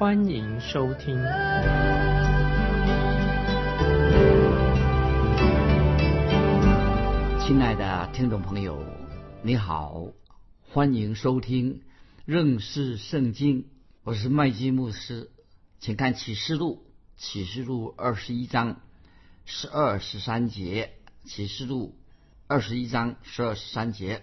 欢迎收听。亲爱的听众朋友，你好，欢迎收听认识圣经。我是麦基牧师，请看启示录，启示录二十一章十二十三节，启示录二十一章十二十三节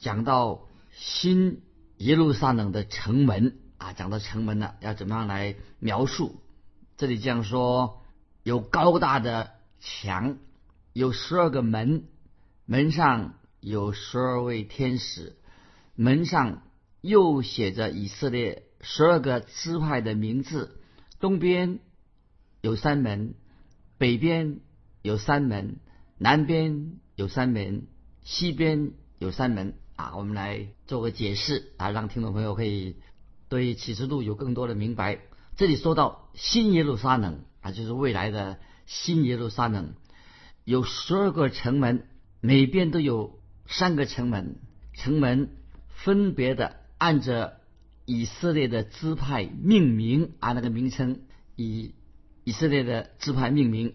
讲到新耶路撒冷的城门啊，讲到城门了，要怎么样来描述？这里这样说：有高大的墙，有十二个门。门上有十二位天使，门上又写着以色列十二个支派的名字。东边有三门，北边有三门，南边有三门，西边有三门。啊，我们来做个解释啊，让听众朋友可以对启示录有更多的明白。这里说到新耶路撒冷啊，就是未来的新耶路撒冷，有十二个城门。每边都有三个城门，城门分别的按着以色列的支派命名，啊，那个名称以以色列的支派命名，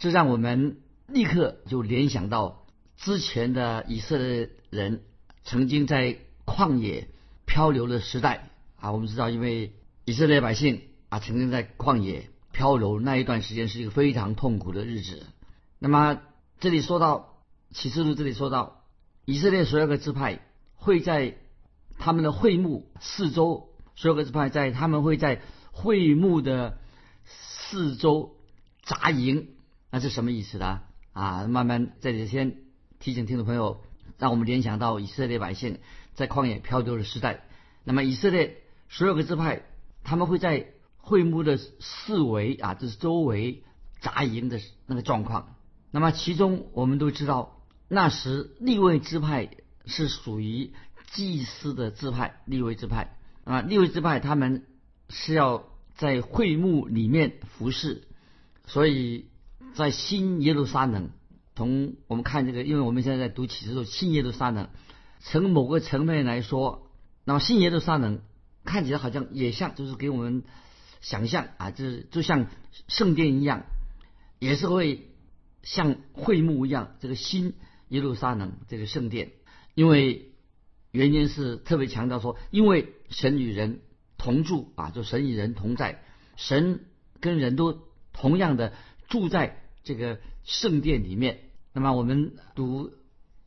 这让我们立刻就联想到之前的以色列人曾经在旷野漂流的时代啊。我们知道，因为以色列百姓啊曾经在旷野漂流那一段时间是一个非常痛苦的日子。那么这里说到。启示录这里说到，以色列所有的支派会在他们的会幕四周，所有的支派在他们会在会幕的四周扎营，那是什么意思呢？啊，慢慢这里先提醒听众朋友，让我们联想到以色列百姓在旷野漂流的时代。那么以色列十二个支派，他们会在会幕的四围啊，就是周围扎营的那个状况。那么其中我们都知道。那时立位支派是属于祭司的支派，立位支派啊，立位支派他们是要在会幕里面服侍，所以在新耶路撒冷，从我们看这个，因为我们现在在读启示录，新耶路撒冷，从某个层面来说，那么新耶路撒冷看起来好像也像，就是给我们想象啊，就是就像圣殿一样，也是会像会幕一样，这个新。耶路撒冷这个圣殿，因为原因是特别强调说，因为神与人同住啊，就神与人同在，神跟人都同样的住在这个圣殿里面。那么我们读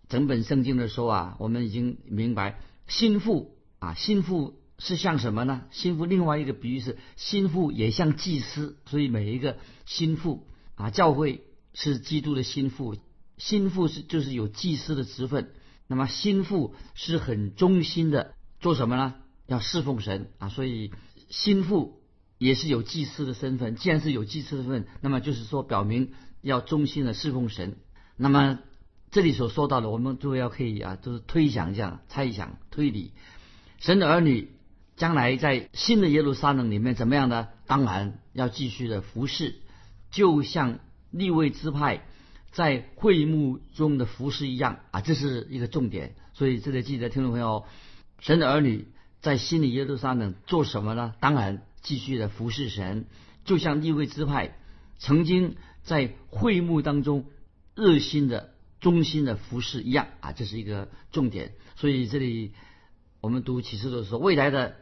整本圣经的时候啊，我们已经明白，心腹啊，心腹是像什么呢？心腹另外一个比喻是，心腹也像祭司，所以每一个心腹啊，教会是基督的心腹。心腹是就是有祭司的职分，那么心腹是很忠心的，做什么呢？要侍奉神啊，所以心腹也是有祭司的身份。既然是有祭司的份，那么就是说表明要忠心的侍奉神。那么这里所说到的，我们都要可以啊，就是推想一下、猜想、推理。神的儿女将来在新的耶路撒冷里面怎么样呢？当然要继续的服侍，就像立位支派。在会幕中的服侍一样啊，这是一个重点。所以这里记得听众朋友，神的儿女在心里耶路撒冷做什么呢？当然继续的服侍神，就像立位支派曾经在会幕当中热心的、忠心的服侍一样啊，这是一个重点。所以这里我们读启示录的时候，未来的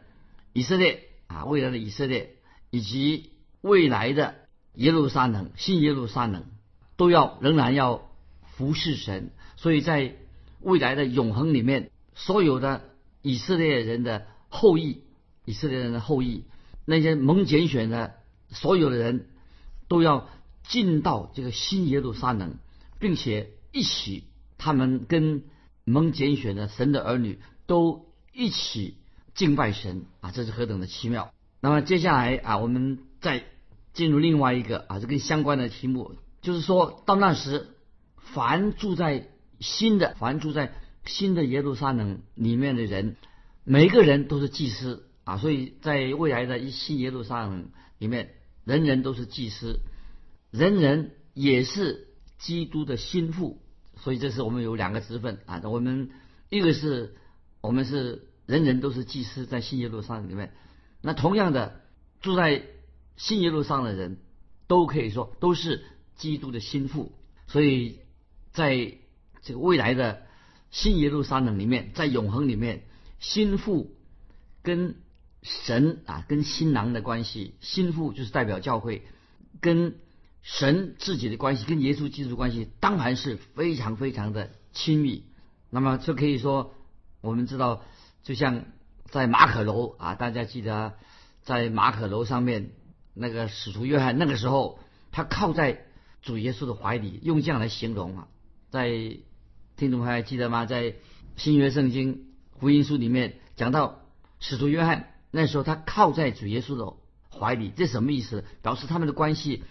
以色列啊，未来的以色列以及未来的耶路撒冷、新耶路撒冷。都要仍然要服侍神，所以在未来的永恒里面，所有的以色列人的后裔，以色列人的后裔，那些蒙拣选的所有的人，都要进到这个新耶路撒冷，并且一起，他们跟蒙拣选的神的儿女都一起敬拜神啊，这是何等的奇妙！那么接下来啊，我们再进入另外一个啊，这跟相关的题目，就是说到那时，凡住在新的，凡住在新的耶路撒冷里面的人，每一个人都是祭司啊，所以在未来的一新耶路撒冷里面，人人都是祭司，人人也是基督的心腹，所以这是我们有两个职分啊，我们一个是我们是人人都是祭司，在新耶路撒冷里面，那同样的住在新耶路撒冷的人都可以说都是基督的心腹，所以在这个未来的。新耶路撒冷里面，在永恒里面，心腹跟神啊，跟新郎的关系，心腹就是代表教会，跟神自己的关系，跟耶稣基督关系，当然是非常非常的亲密。那么就可以说，我们知道，就像在马可楼啊，大家记得在马可楼上面，那个使徒约翰那个时候，他靠在主耶稣的怀里，用这样来形容啊，在。听众还记得吗？在新约圣经福音书里面讲到使徒约翰那时候，他靠在主耶稣的怀里，这什么意思？表示他们的关系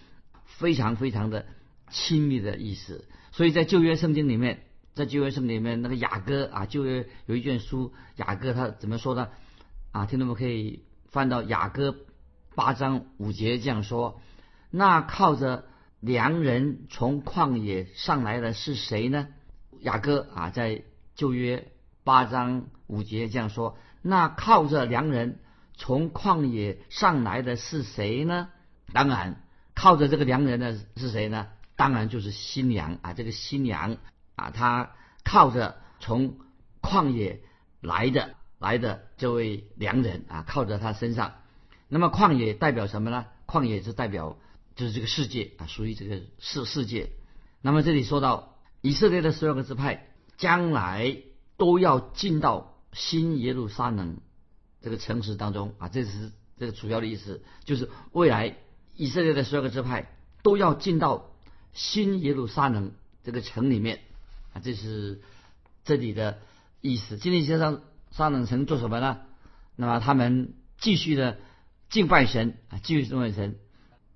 非常非常的亲密的意思。所以在旧约圣经里面，在旧约圣经里面，那个雅各啊，旧约有一卷书，雅各他怎么说呢？啊，听众们可以翻到雅各八章五节这样说：那靠着良人从旷野上来的是谁呢？雅各啊，在旧约八章五节这样说：“那靠着良人从旷野上来的是谁呢？当然，靠着这个良人的是谁呢？当然就是新娘啊！这个新娘啊，他靠着从旷野来的来的这位良人啊，靠着他身上。那么旷野代表什么呢？旷野是代表就是这个世界啊，属于这个世世界。那么这里说到。”以色列的十二个支派将来都要进到新耶路撒冷这个城市当中啊，这是这个主要的意思，就是未来以色列的十二个支派都要进到新耶路撒冷这个城里面这是这里的意思。今天先上撒冷城做什么呢？那么他们继续的敬拜神啊，继续敬拜神，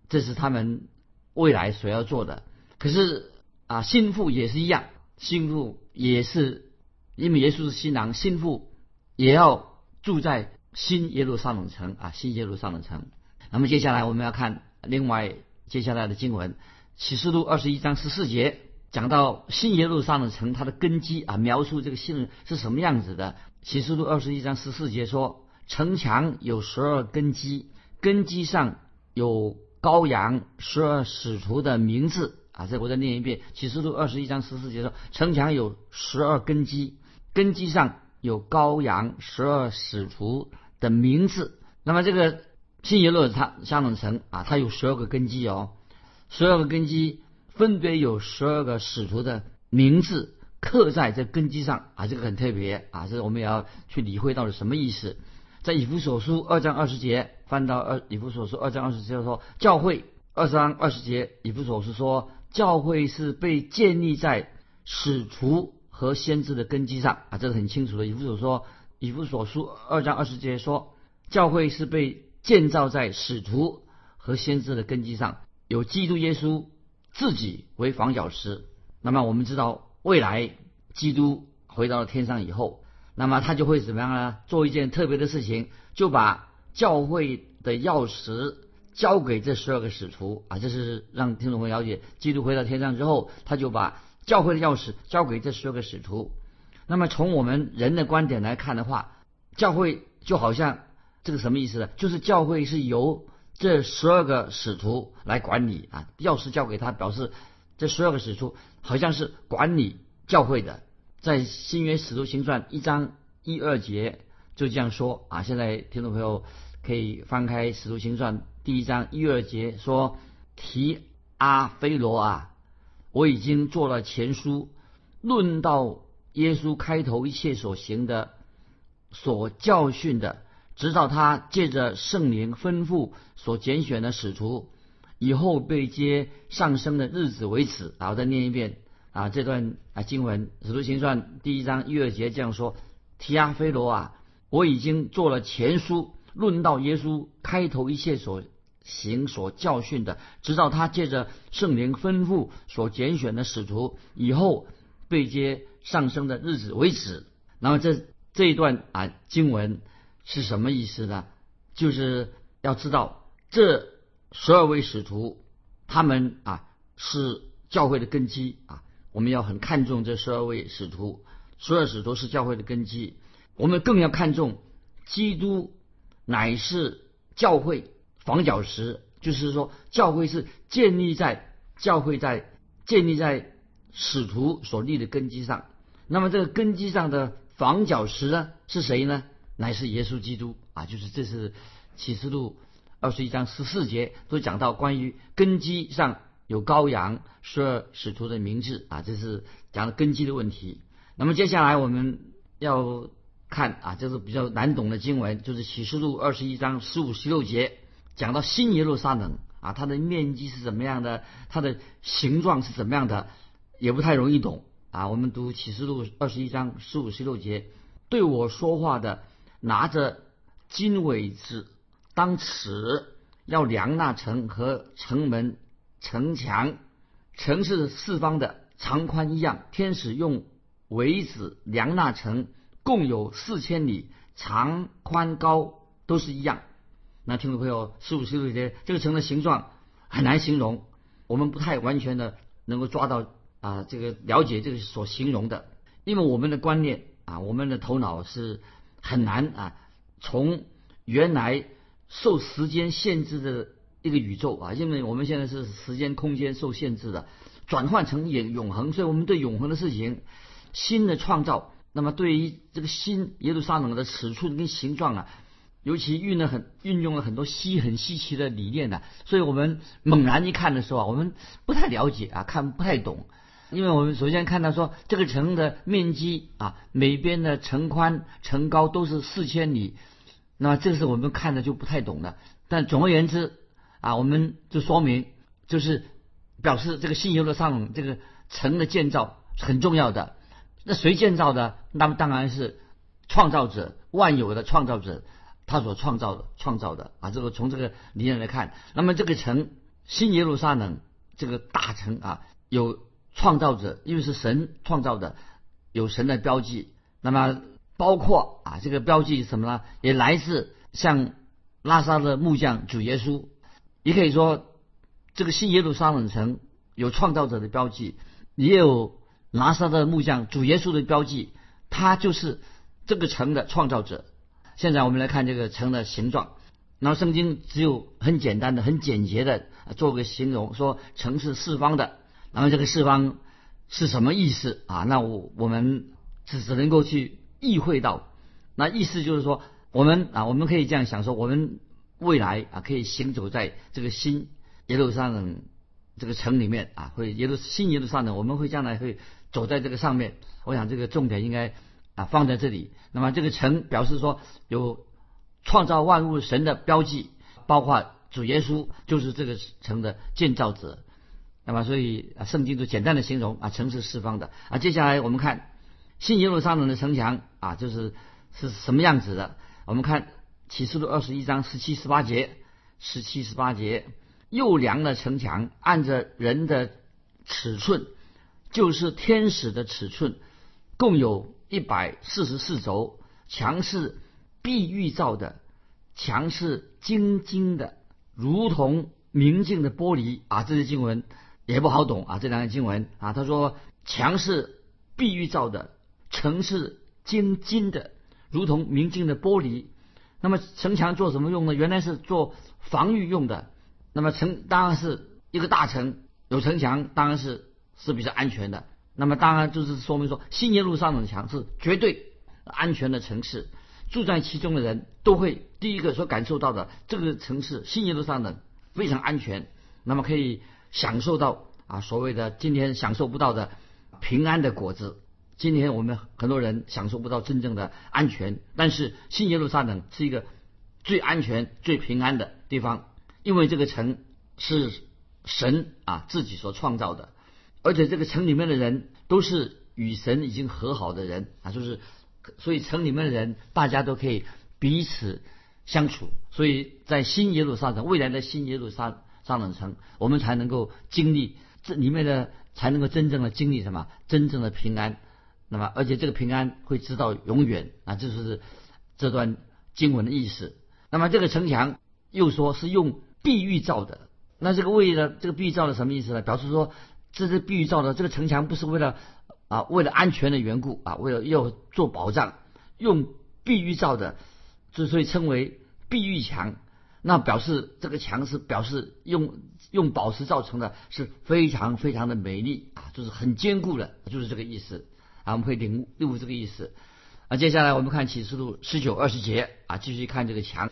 这是他们未来所要做的。可是。啊，心腹也是一样，心腹也是，因为耶稣是新郎，心腹也要住在新耶路撒冷城啊，新耶路撒冷城。那么接下来我们要看另外接下来的经文，启示录二十一章十四节讲到新耶路撒冷城它的根基啊，描述这个新是什么样子的。启示录二十一章十四节说，城墙有十二根基，根基上有羔羊十二使徒的名字。啊，这我再念一遍，《启示录》二十一章十四节说：“城墙有十二根基，根基上有羔羊十二使徒的名字。那么这个新耶路撒冷城啊，它有十二个根基哦，十二个根基分别有十二个使徒的名字刻在这根基上啊，这个很特别啊，这个我们也要去理会到底什么意思。在以弗所书二章二十节，翻到二以弗所书二章二十节说，教会二章二十节，以弗所书说。教会是被建立在使徒和先知的根基上啊，这是很清楚的。以弗所说，以弗所书二章二十节说，教会是被建造在使徒和先知的根基上，有基督耶稣自己为房角石。那么我们知道，未来基督回到了天上以后，那么他就会怎么样呢？做一件特别的事情，就把教会的钥匙。交给这十二个使徒啊，这是让听众朋友了解，基督回到天上之后，他就把教会的钥匙交给这十二个使徒。那么从我们人的观点来看的话，教会就好像这个什么意思呢？就是教会是由这十二个使徒来管理啊，钥匙交给他，表示这十二个使徒好像是管理教会的。在新约使徒行传一章一二节就这样说啊。现在听众朋友可以翻开使徒行传。第一章一二节说：“提阿非罗啊，我已经做了前书，论到耶稣开头一切所行的、所教训的，直到他借着圣灵吩咐所拣选的使徒，以后被接上升的日子为止。”然后再念一遍啊，这段啊经文《使徒行传》第一章一二节这样说：“提阿非罗啊，我已经做了前书，论到耶稣开头一切所。”行所教训的，直到他借着圣灵吩咐所拣选的使徒以后被接上升的日子为止。那么这这一段啊经文是什么意思呢？就是要知道这十二位使徒，他们啊是教会的根基啊，我们要很看重这十二位使徒，十二使徒是教会的根基，我们更要看重基督乃是教会。房角石就是说，教会是建立在教会在建立在使徒所立的根基上。那么这个根基上的房角石呢，是谁呢？乃是耶稣基督啊！就是这是启示录二十一章十四节都讲到关于根基上有羔羊十二使徒的名字啊，这是讲的根基的问题。那么接下来我们要看啊，这是比较难懂的经文，就是启示录二十一章十五十六节。讲到新耶路撒冷啊，它的面积是怎么样的？它的形状是怎么样的？也不太容易懂啊。我们读启示录二十一章十五十六节，对我说话的拿着金尾子当尺，要量那城和城门、城墙。城是四方的，长宽一样。天使用苇子量那城，共有四千里，长宽高都是一样。那听众朋友，十五、十六节这个城的形状很难形容，我们不太完全的能够抓到啊，这个了解这个所形容的，因为我们的观念啊，我们的头脑是很难啊，从原来受时间限制的一个宇宙啊，因为我们现在是时间空间受限制的，转换成永永恒，所以我们对永恒的事情新的创造，那么对于这个新耶路撒冷的尺寸跟形状啊。尤其运了很运用了很多稀很稀奇的理念呢，所以我们猛然一看的时候啊，我们不太了解啊，看不太懂，因为我们首先看到说这个城的面积啊，每边的城宽城高都是四千里，那这是我们看的就不太懂的。但总而言之啊，我们就说明就是表示这个新耶路撒冷这个城的建造很重要的。那谁建造的？那么当然是创造者万有的创造者。他所创造的，创造的啊，这个从这个理念来看，那么这个城新耶路撒冷这个大城啊，有创造者，因为是神创造的，有神的标记。那么包括啊，这个标记什么呢？也来自像拉萨的木匠主耶稣，也可以说这个新耶路撒冷城有创造者的标记，也有拉萨的木匠主耶稣的标记，他就是这个城的创造者。现在我们来看这个城的形状，然后圣经只有很简单的、很简洁的做个形容，说城是四方的。然后这个四方是什么意思啊？那我我们只只能够去意会到，那意思就是说，我们啊，我们可以这样想说，我们未来啊，可以行走在这个新耶路撒冷这个城里面啊，会耶路新耶路撒冷，我们会将来会走在这个上面。我想这个重点应该。啊，放在这里。那么这个城表示说有创造万物神的标记，包括主耶稣就是这个城的建造者。那么所以啊，圣经就简单的形容啊，城是四方的啊。接下来我们看新耶路撒冷的城墙啊，就是是什么样子的？我们看启示录二十一章十七十八节，十七十八节，又量了城墙，按着人的尺寸，就是天使的尺寸，共有。一百四十四轴，墙是碧玉造的，墙是晶晶的，如同明镜的玻璃啊！这些经文也不好懂啊，这两个经文啊，他说墙是碧玉造的，城是金金的，如同明镜的玻璃。那么城墙做什么用呢？原来是做防御用的。那么城当然是一个大城，有城墙当然是是比较安全的。那么当然就是说明说，新耶路撒冷墙是绝对安全的城市，住在其中的人都会第一个所感受到的，这个城市新耶路撒冷非常安全，那么可以享受到啊所谓的今天享受不到的平安的果子。今天我们很多人享受不到真正的安全，但是新耶路撒冷是一个最安全、最平安的地方，因为这个城是神啊自己所创造的。而且这个城里面的人都是与神已经和好的人啊，就是所以城里面的人大家都可以彼此相处。所以在新耶路撒冷未来的新耶路撒上等城，我们才能够经历这里面的，才能够真正的经历什么？真正的平安。那么，而且这个平安会直到永远啊！这就是这段经文的意思。那么，这个城墙又说是用碧玉造的。那这个为了这个碧玉造的什么意思呢？表示说这是碧玉造的。这个城墙不是为了啊，为了安全的缘故啊，为了要做保障，用碧玉造的，之所以称为碧玉墙，那表示这个墙是表示用用宝石造成的，是非常非常的美丽啊，就是很坚固的，就是这个意思啊。我们可以领悟这个意思啊。接下来我们看启示录十九二十节啊，继续看这个墙。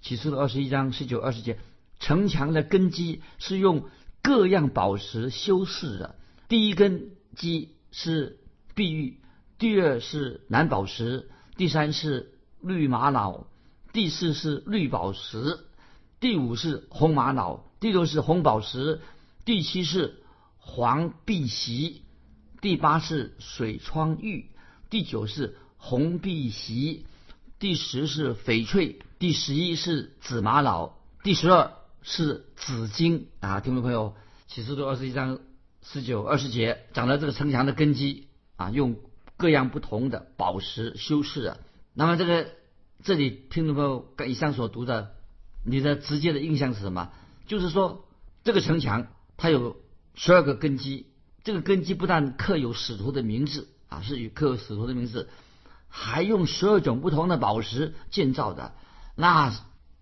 启示录二十一章十九二十节。城墙的根基是用各样宝石修饰的。第一根基是碧玉，第二是蓝宝石，第三是绿玛瑙，第四是绿宝石，第五是红玛瑙，第六是红宝石，第七是黄碧玺，第八是水窗玉，第九是红碧玺，第十是翡翠，第十一是紫玛瑙，第十二。是紫金啊，听众朋友，启示录二十一章十九二十节讲到这个城墙的根基啊，用各样不同的宝石修饰的。那么这个这里听众朋友跟以上所读的，你的直接的印象是什么？就是说这个城墙它有十二个根基，这个根基不但刻有使徒的名字啊，是与刻有使徒的名字，还用十二种不同的宝石建造的。那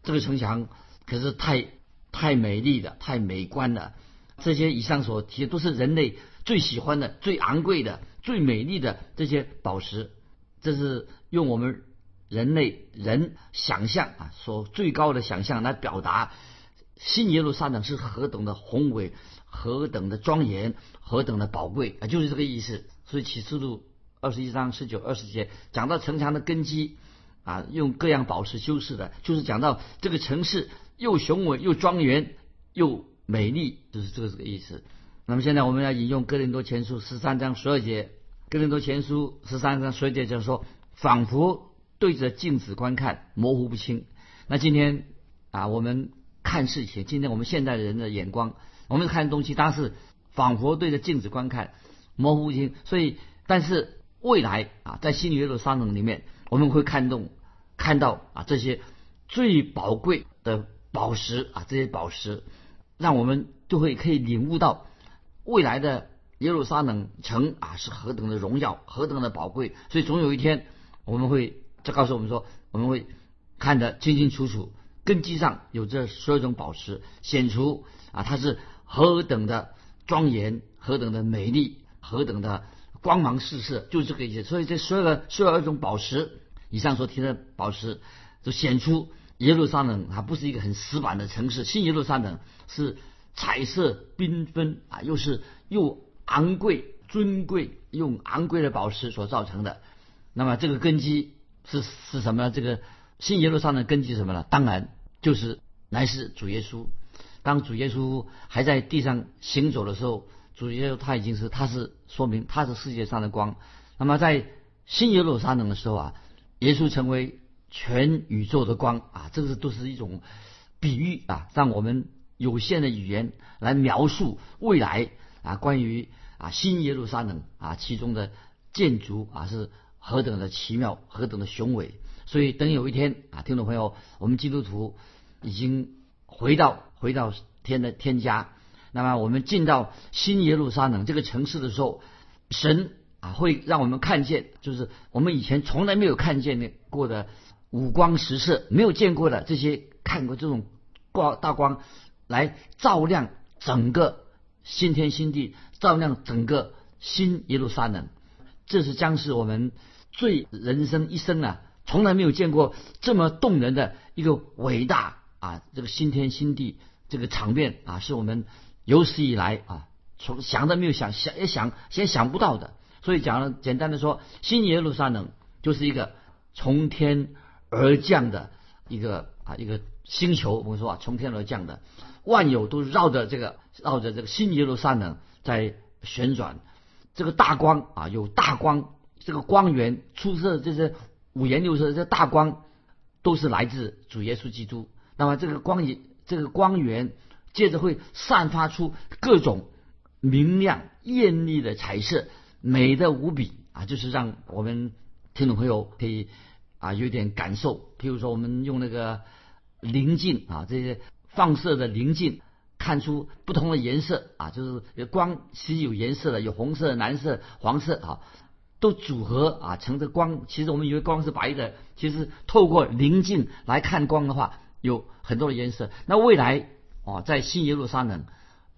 这个城墙可是太。太美丽的，太美观了。这些以上所提的都是人类最喜欢的、最昂贵的、最美丽的这些宝石。这是用我们人类人想象啊，所最高的想象来表达新耶路撒冷是何等的宏伟、何等的庄严、何等的宝贵啊，就是这个意思。所以启示录二十一章十九、二十节讲到城墙的根基啊，用各样宝石修饰的，就是讲到这个城市。又雄伟又庄严又美丽，就是这个这个意思。那么现在我们要引用哥林多前书十三章十二节，哥林多前书十三章十二节就是说，仿佛对着镜子观看，模糊不清。那今天啊，我们看事情，今天我们现代人的眼光，我们看东西，当然是仿佛对着镜子观看，模糊不清。所以，但是未来啊，在新约的沙冷里面，我们会看动看到啊这些最宝贵的。宝石啊，这些宝石，让我们就会可以领悟到未来的耶路撒冷城啊是何等的荣耀，何等的宝贵。所以总有一天，我们会再告诉我们说，我们会看得清清楚楚，根基上有这十二种宝石，显出啊它是何等的庄严，何等的美丽，何等的光芒四射，就是这个意思。所以这十二个十二种宝石，以上所提的宝石，就显出。耶路撒冷它不是一个很死板的城市，新耶路撒冷是彩色缤纷啊，又是又昂贵尊贵，用昂贵的宝石所造成的。那么这个根基是是什么呢？这个新耶路撒冷根基什么呢？当然就是乃是主耶稣。当主耶稣还在地上行走的时候，主耶稣他已经是他是说明他是世界上的光。那么在新耶路撒冷的时候啊，耶稣成为。全宇宙的光啊，这个都是一种比喻啊，让我们有限的语言来描述未来啊，关于啊新耶路撒冷啊其中的建筑啊是何等的奇妙，何等的雄伟。所以等有一天啊，听众朋友，我们基督徒已经回到回到天的天家，那么我们进到新耶路撒冷这个城市的时候，神啊会让我们看见，就是我们以前从来没有看见的过的。五光十色，没有见过的这些看过这种光大光，来照亮整个新天新地，照亮整个新耶路撒冷。这是将是我们最人生一生啊，从来没有见过这么动人的一个伟大啊，这个新天新地这个场面啊，是我们有史以来啊，从想都没有想想也想先想不到的。所以讲了简单的说，新耶路撒冷就是一个从天。而降的一个啊一个星球，我们说啊从天而降的，万有都绕着这个绕着这个新耶路撒冷在旋转，这个大光啊有大光，这个光源出色这些五颜六色这大光都是来自主耶稣基督。那么这个光也这个光源，接着会散发出各种明亮艳丽的彩色，美的无比啊！就是让我们听众朋友可以啊有点感受。譬如说，我们用那个棱镜啊，这些放射的棱镜。看出不同的颜色啊，就是光其实有颜色的，有红色、蓝色、黄色啊，都组合啊成这光。其实我们以为光是白的，其实透过棱镜来看光的话，有很多的颜色。那未来哦，在新耶路撒冷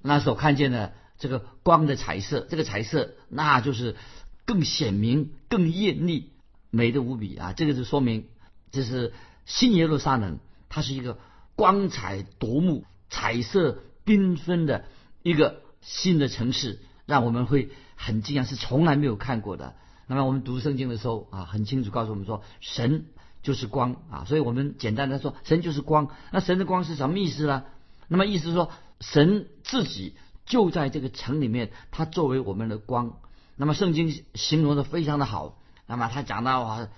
那所看见的这个光的彩色，这个彩色那就是更显明、更艳丽、美的无比啊！这个就说明这是新耶路撒冷，它是一个光彩夺目、彩色。缤纷的一个新的城市，让我们会很惊讶，是从来没有看过的。那么我们读圣经的时候啊，很清楚告诉我们说，神就是光啊。所以我们简单的说，神就是光。那神的光是什么意思呢？那么意思是说，神自己就在这个城里面，他作为我们的光。那么圣经形容的非常的好。那么他讲到啊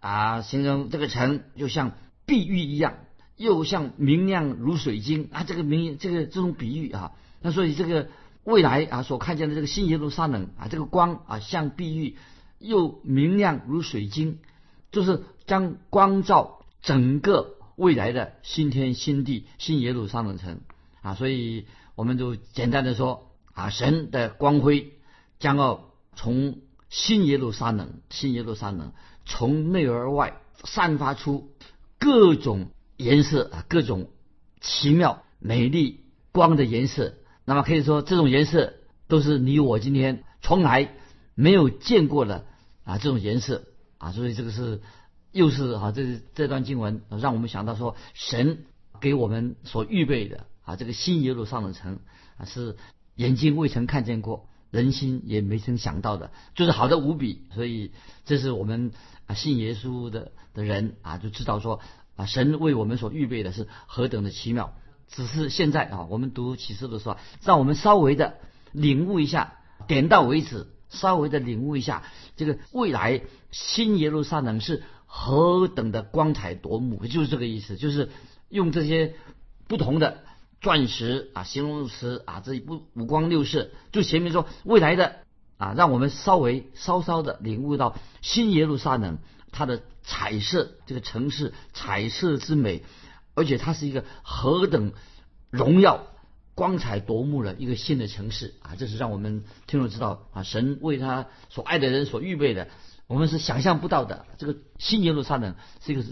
啊，形容这个城就像碧玉一样。又像明亮如水晶啊，这个明这个这种比喻啊，那所以这个未来啊所看见的这个新耶路撒冷啊，这个光啊像碧玉，又明亮如水晶，就是将光照整个未来的新天新地新耶路撒冷城啊，所以我们就简单的说啊，神的光辉将要从新耶路撒冷新耶路撒冷从内而外散发出各种。颜色啊，各种奇妙、美丽、光的颜色。那么可以说，这种颜色都是你我今天从来没有见过的啊，这种颜色啊。所以这个是又是啊，这这段经文让我们想到说，神给我们所预备的啊，这个新耶路撒冷城啊，是眼睛未曾看见过，人心也没曾想到的，就是好的无比。所以这是我们啊信耶稣的的人啊，就知道说。啊，神为我们所预备的是何等的奇妙！只是现在啊，我们读启示的时候，让我们稍微的领悟一下，点到为止，稍微的领悟一下这个未来新耶路撒冷是何等的光彩夺目，就是这个意思，就是用这些不同的钻石啊、形容词啊，这五五光六色，就前面说未来的啊，让我们稍微稍稍的领悟到新耶路撒冷。它的彩色，这个城市彩色之美，而且它是一个何等荣耀、光彩夺目的一个新的城市啊！这是让我们听众知道啊，神为他所爱的人所预备的，我们是想象不到的。这个新耶路撒冷是一个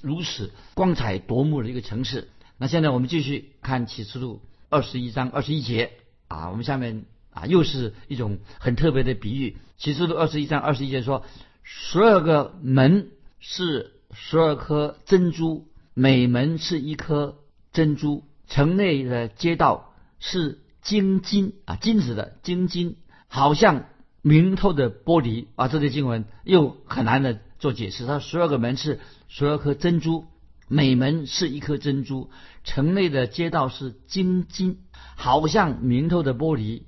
如此光彩夺目的一个城市。那现在我们继续看启示录二十一章二十一节啊，我们下面啊又是一种很特别的比喻。启示录二十一章二十一节说。十二个门是十二颗珍珠，每门是一颗珍珠。城内的街道是晶金啊，金子的晶金，好像明透的玻璃啊。这些经文又很难的做解释。它十二个门是十二颗珍珠，每门是一颗珍珠。城内的街道是晶金，好像明透的玻璃。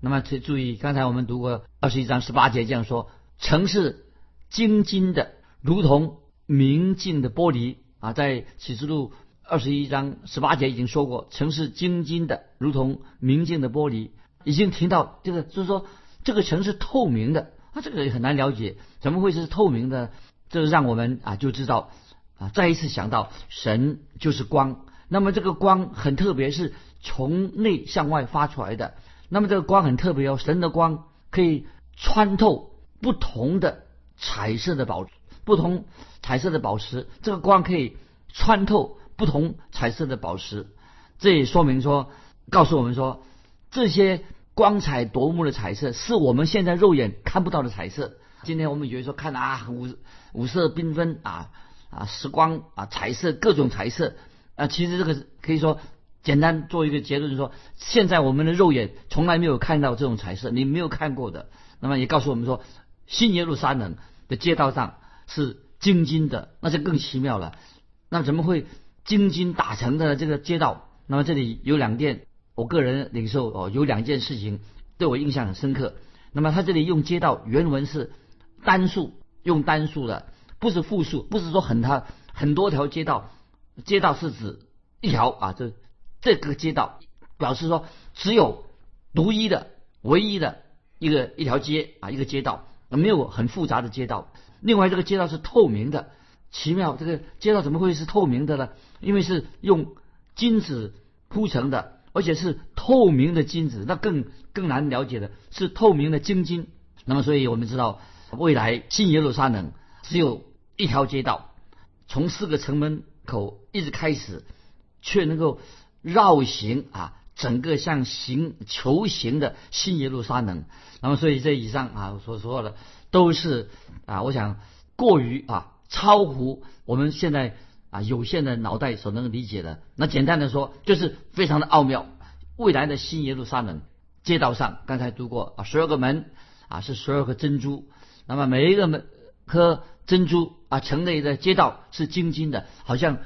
那么请注意，刚才我们读过二十一章十八节这样说：城市。晶晶的，如同明镜的玻璃啊，在启示录二十一章十八节已经说过，城市晶晶的，如同明镜的玻璃，已经提到这个，就是说这个城是透明的啊，这个也很难了解，怎么会是透明的？这让我们啊就知道啊，再一次想到神就是光，那么这个光很特别，是从内向外发出来的，那么这个光很特别哦，神的光可以穿透不同的。彩色的宝，不同彩色的宝石，这个光可以穿透不同彩色的宝石，这也说明说，告诉我们说，这些光彩夺目的彩色是我们现在肉眼看不到的彩色。今天我们以为说看啊五五色缤纷啊啊时光啊彩色各种彩色啊，其实这个可以说简单做一个结论说，现在我们的肉眼从来没有看到这种彩色，你没有看过的。那么也告诉我们说。新耶路撒冷的街道上是晶晶的，那就更奇妙了。那怎么会金金打成的这个街道？那么这里有两件，我个人领受哦，有两件事情对我印象很深刻。那么他这里用街道原文是单数，用单数的，不是复数，不是说很他很多条街道，街道是指一条啊，这这个街道表示说只有独一的、唯一的一个一条街啊，一个街道，没有很复杂的街道。另外，这个街道是透明的，奇妙，这个街道怎么会是透明的呢？因为是用金子铺成的，而且是透明的金子，那更更难了解的是透明的晶晶。那么，所以我们知道，未来新耶路撒冷只有一条街道，从四个城门口一直开始，却能够绕行啊，整个像形球形的新耶路撒冷。那么，所以这以上啊所说的都是啊，我想过于啊超乎我们现在啊有限的脑袋所能理解的。那简单的说，就是非常的奥妙。未来的新耶路撒冷街道上，刚才读过啊，十二个门。啊，是十二颗珍珠。那么每一个门颗珍珠啊，城内的街道是晶晶的，好像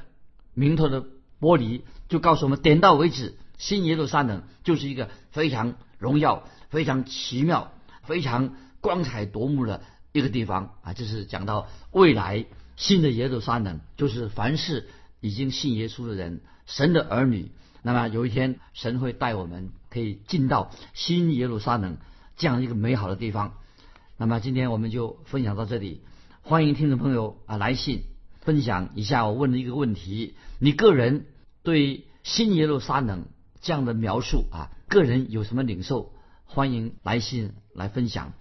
明透的玻璃，就告诉我们点到为止。新耶路撒冷就是一个非常荣耀、非常奇妙、非常光彩夺目的一个地方啊。就是讲到未来新的耶路撒冷，就是凡是已经信耶稣的人，神的儿女，那么有一天神会带我们可以进到新耶路撒冷。这样一个美好的地方，那么今天我们就分享到这里。欢迎听众朋友啊来信分享一下我问的一个问题：你个人对新耶路撒冷这样的描述啊，个人有什么领受？欢迎来信来分享。